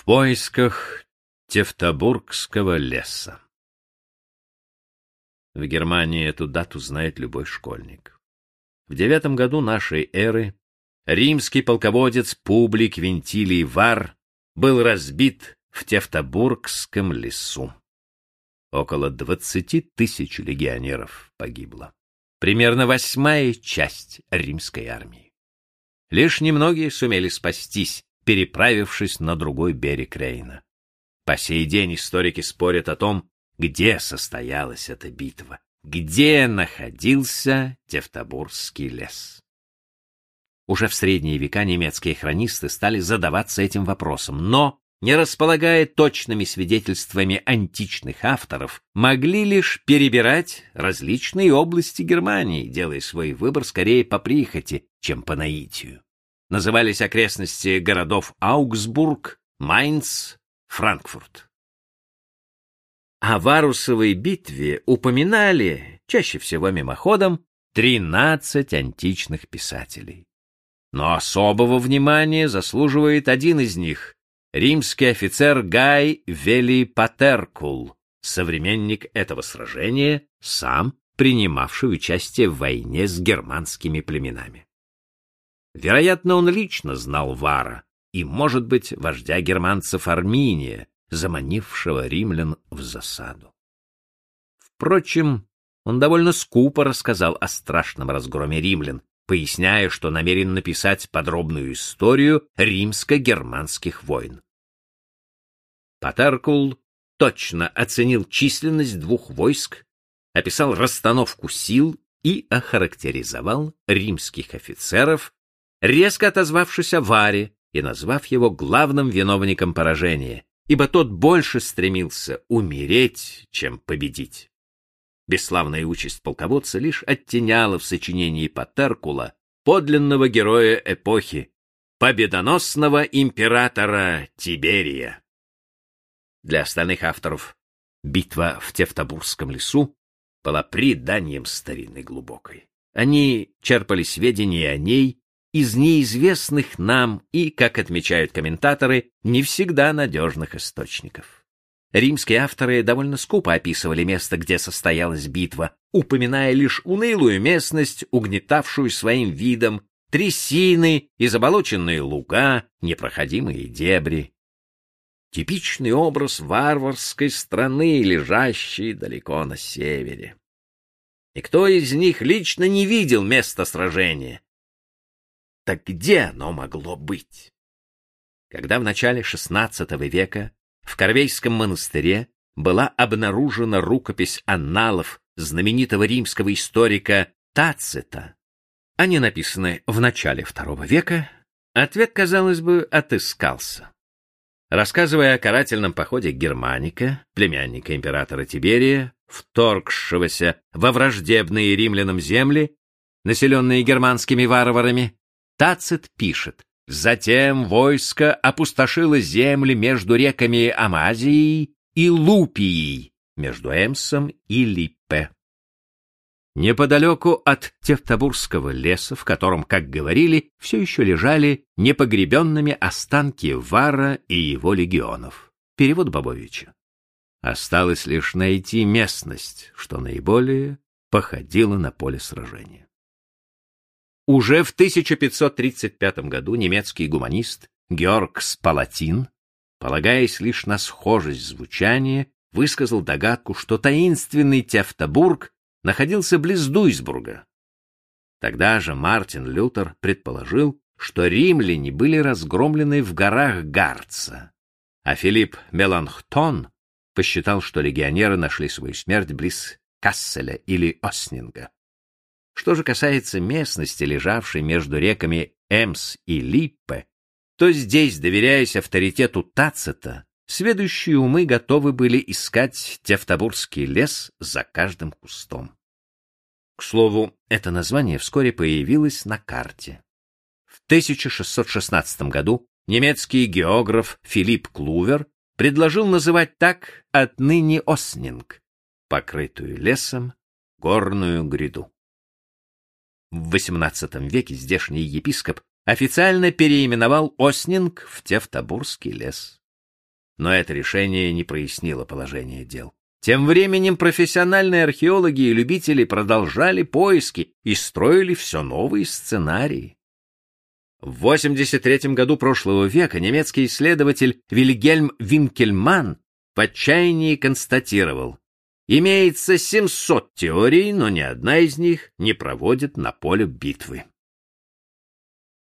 В поисках Тевтобургского леса. В Германии эту дату знает любой школьник. В девятом году нашей эры римский полководец Публий Квинтилий Вар был разбит в Тевтобургском лесу. Около двадцати тысяч легионеров погибло. Примерно восьмая часть римской армии. Лишь немногие сумели спастись, переправившись на другой берег Рейна. По сей день историки спорят о том, где состоялась эта битва, где находился Тевтобурский лес. Уже в средние века немецкие хронисты стали задаваться этим вопросом, но, не располагая точными свидетельствами античных авторов, могли лишь перебирать различные области Германии, делая свой выбор скорее по прихоти, чем по наитию назывались окрестности городов Аугсбург, Майнц, Франкфурт. О Варусовой битве упоминали, чаще всего мимоходом, 13 античных писателей. Но особого внимания заслуживает один из них — римский офицер Гай Велий Патеркул, современник этого сражения, сам принимавший участие в войне с германскими племенами. Вероятно, он лично знал Вара и, может быть, вождя германцев Арминия, заманившего римлян в засаду. Впрочем, он довольно скупо рассказал о страшном разгроме римлян, поясняя, что намерен написать подробную историю римско-германских войн. Патеркул точно оценил численность двух войск, описал расстановку сил и охарактеризовал римских офицеров резко отозвавшись о Варе и назвав его главным виновником поражения, ибо тот больше стремился умереть, чем победить. Бесславная участь полководца лишь оттеняла в сочинении Патеркула подлинного героя эпохи, победоносного императора Тиберия. Для остальных авторов битва в Тевтобурском лесу была преданием старины глубокой. Они черпали сведения о ней из неизвестных нам и, как отмечают комментаторы, не всегда надежных источников. Римские авторы довольно скупо описывали место, где состоялась битва, упоминая лишь унылую местность, угнетавшую своим видом, трясины и заболоченные луга, непроходимые дебри. Типичный образ варварской страны, лежащей далеко на севере. И кто из них лично не видел места сражения? Так где оно могло быть? Когда в начале XVI века в Корвейском монастыре была обнаружена рукопись анналов знаменитого римского историка Тацита, они написаны в начале II века, ответ, казалось бы, отыскался. Рассказывая о карательном походе Германика, племянника императора Тиберия, вторгшегося во враждебные римлянам земли, населенные германскими варварами, Тацит пишет, «Затем войско опустошило земли между реками Амазией и Лупией, между Эмсом и Липпе». Неподалеку от Тевтобурского леса, в котором, как говорили, все еще лежали непогребенными останки Вара и его легионов. Перевод Бабовича. Осталось лишь найти местность, что наиболее походило на поле сражения. Уже в 1535 году немецкий гуманист Георг Спалатин, полагаясь лишь на схожесть звучания, высказал догадку, что таинственный Тевтобург находился близ Дуйсбурга. Тогда же Мартин Лютер предположил, что римляне были разгромлены в горах Гарца, а Филипп Меланхтон посчитал, что легионеры нашли свою смерть близ Касселя или Оснинга. Что же касается местности, лежавшей между реками Эмс и Липпе, то здесь, доверяясь авторитету Тацита, сведущие умы готовы были искать Тевтобурский лес за каждым кустом. К слову, это название вскоре появилось на карте. В 1616 году немецкий географ Филипп Клувер предложил называть так отныне Оснинг, покрытую лесом горную гряду. В XVIII веке здешний епископ официально переименовал Оснинг в Тевтобурский лес. но это решение не прояснило положение дел. Тем временем профессиональные археологи и любители продолжали поиски и строили все новые сценарии. В 83 году прошлого века немецкий исследователь Вильгельм Винкельман в отчаянии констатировал, имеется 700 теорий, но ни одна из них не проводит на поле битвы.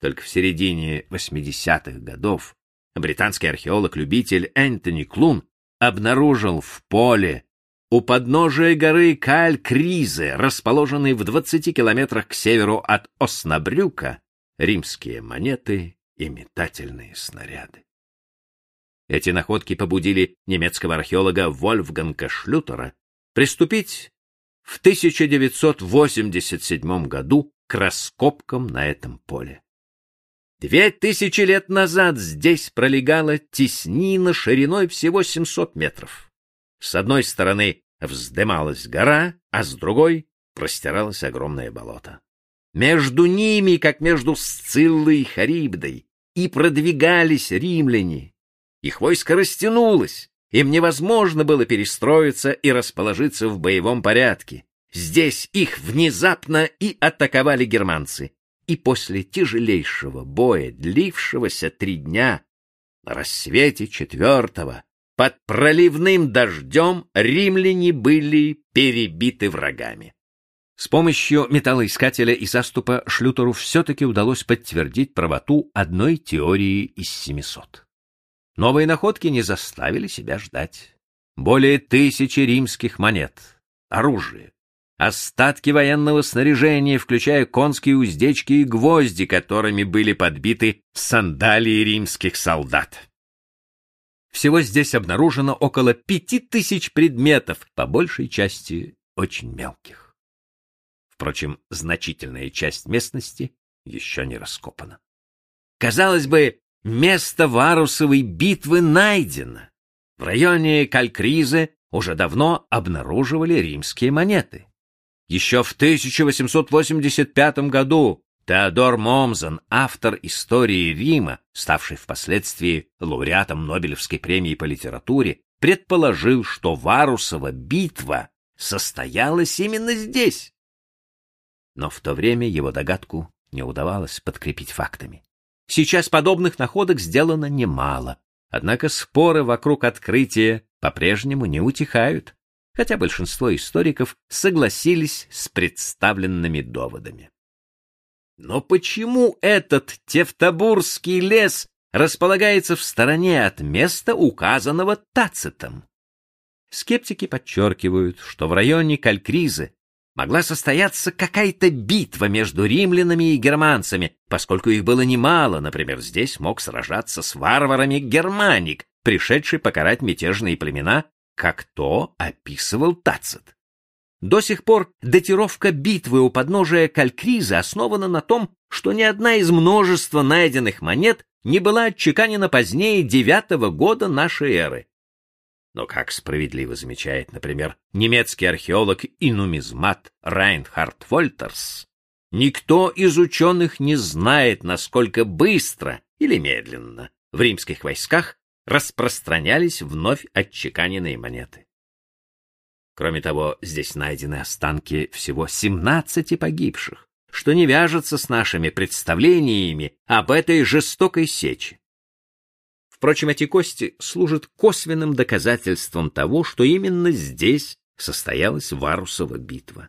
Только в середине 80-х годов британский археолог-любитель Энтони Клун обнаружил в поле у подножия горы Каль-Кризе, расположенной в 20 километрах к северу от Оснабрюка, римские монеты и метательные снаряды. Эти находки побудили немецкого археолога Вольфганга Шлютера приступить в 1987 году к раскопкам на этом поле. Две тысячи лет назад здесь пролегала теснина шириной всего 700 метров. С одной стороны вздымалась гора, а с другой простиралось огромное болото. Между ними, как между Сциллой и Харибдой, и продвигались римляне. Их войско растянулось, им невозможно было перестроиться и расположиться в боевом порядке. Здесь их внезапно и атаковали германцы и после тяжелейшего боя, длившегося три дня, на рассвете четвертого, под проливным дождем римляне были перебиты врагами. С помощью металлоискателя и заступа Шлютеру все-таки удалось подтвердить правоту одной теории из 700. Новые находки не заставили себя ждать. Более тысячи римских монет, оружие, остатки военного снаряжения, включая конские уздечки и гвозди, которыми были подбиты сандалии римских солдат. Всего здесь обнаружено около пяти тысяч предметов, по большей части очень мелких. Впрочем, значительная часть местности еще не раскопана. Казалось бы, место Варусовой битвы найдено. В районе Калькризы уже давно обнаруживали римские монеты. Еще в 1885 году Теодор Момзен, автор истории Рима, ставший впоследствии лауреатом Нобелевской премии по литературе, предположил, что Варусова битва состоялась именно здесь. Но в то время его догадку не удавалось подкрепить фактами. Сейчас подобных находок сделано немало, однако споры вокруг открытия по-прежнему не утихают хотя большинство историков согласились с представленными доводами. Но почему этот Тевтобурский лес располагается в стороне от места, указанного Тацитом? Скептики подчеркивают, что в районе Калькризы могла состояться какая-то битва между римлянами и германцами, поскольку их было немало, например, здесь мог сражаться с варварами германик, пришедший покарать мятежные племена как то описывал Тацит. До сих пор датировка битвы у подножия Калькриза основана на том, что ни одна из множества найденных монет не была отчеканена позднее девятого года нашей эры. Но, как справедливо замечает, например, немецкий археолог и нумизмат Райнхард Вольтерс, никто из ученых не знает, насколько быстро или медленно в римских войсках распространялись вновь отчеканенные монеты. Кроме того, здесь найдены останки всего 17 погибших, что не вяжется с нашими представлениями об этой жестокой сече. Впрочем, эти кости служат косвенным доказательством того, что именно здесь состоялась Варусова битва.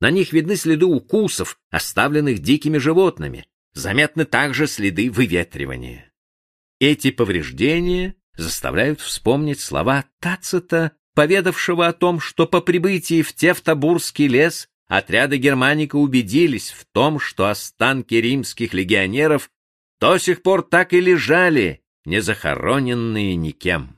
На них видны следы укусов, оставленных дикими животными, заметны также следы выветривания. Эти повреждения заставляют вспомнить слова Тацита, поведавшего о том, что по прибытии в Тевтобурский лес отряды Германика убедились в том, что останки римских легионеров до сих пор так и лежали, не захороненные никем.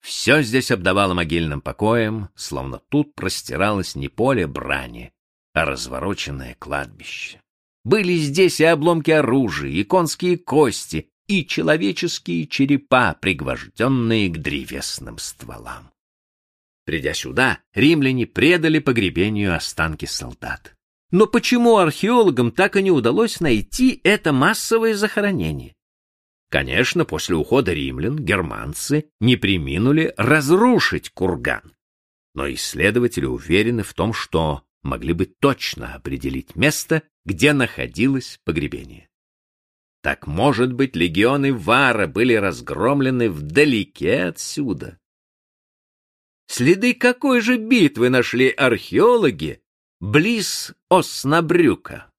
Все здесь обдавало могильным покоем, словно тут простиралось не поле брани, а развороченное кладбище. Были здесь и обломки оружия, и конские кости, и человеческие черепа, пригвожденные к древесным стволам. Придя сюда, римляне предали погребению останки солдат. Но почему археологам так и не удалось найти это массовое захоронение? Конечно, после ухода римлян германцы не приминули разрушить курган. Но исследователи уверены в том, что могли бы точно определить место, где находилось погребение. Так, может быть, легионы Вара были разгромлены вдалеке отсюда? Следы какой же битвы нашли археологи близ Оснабрюка?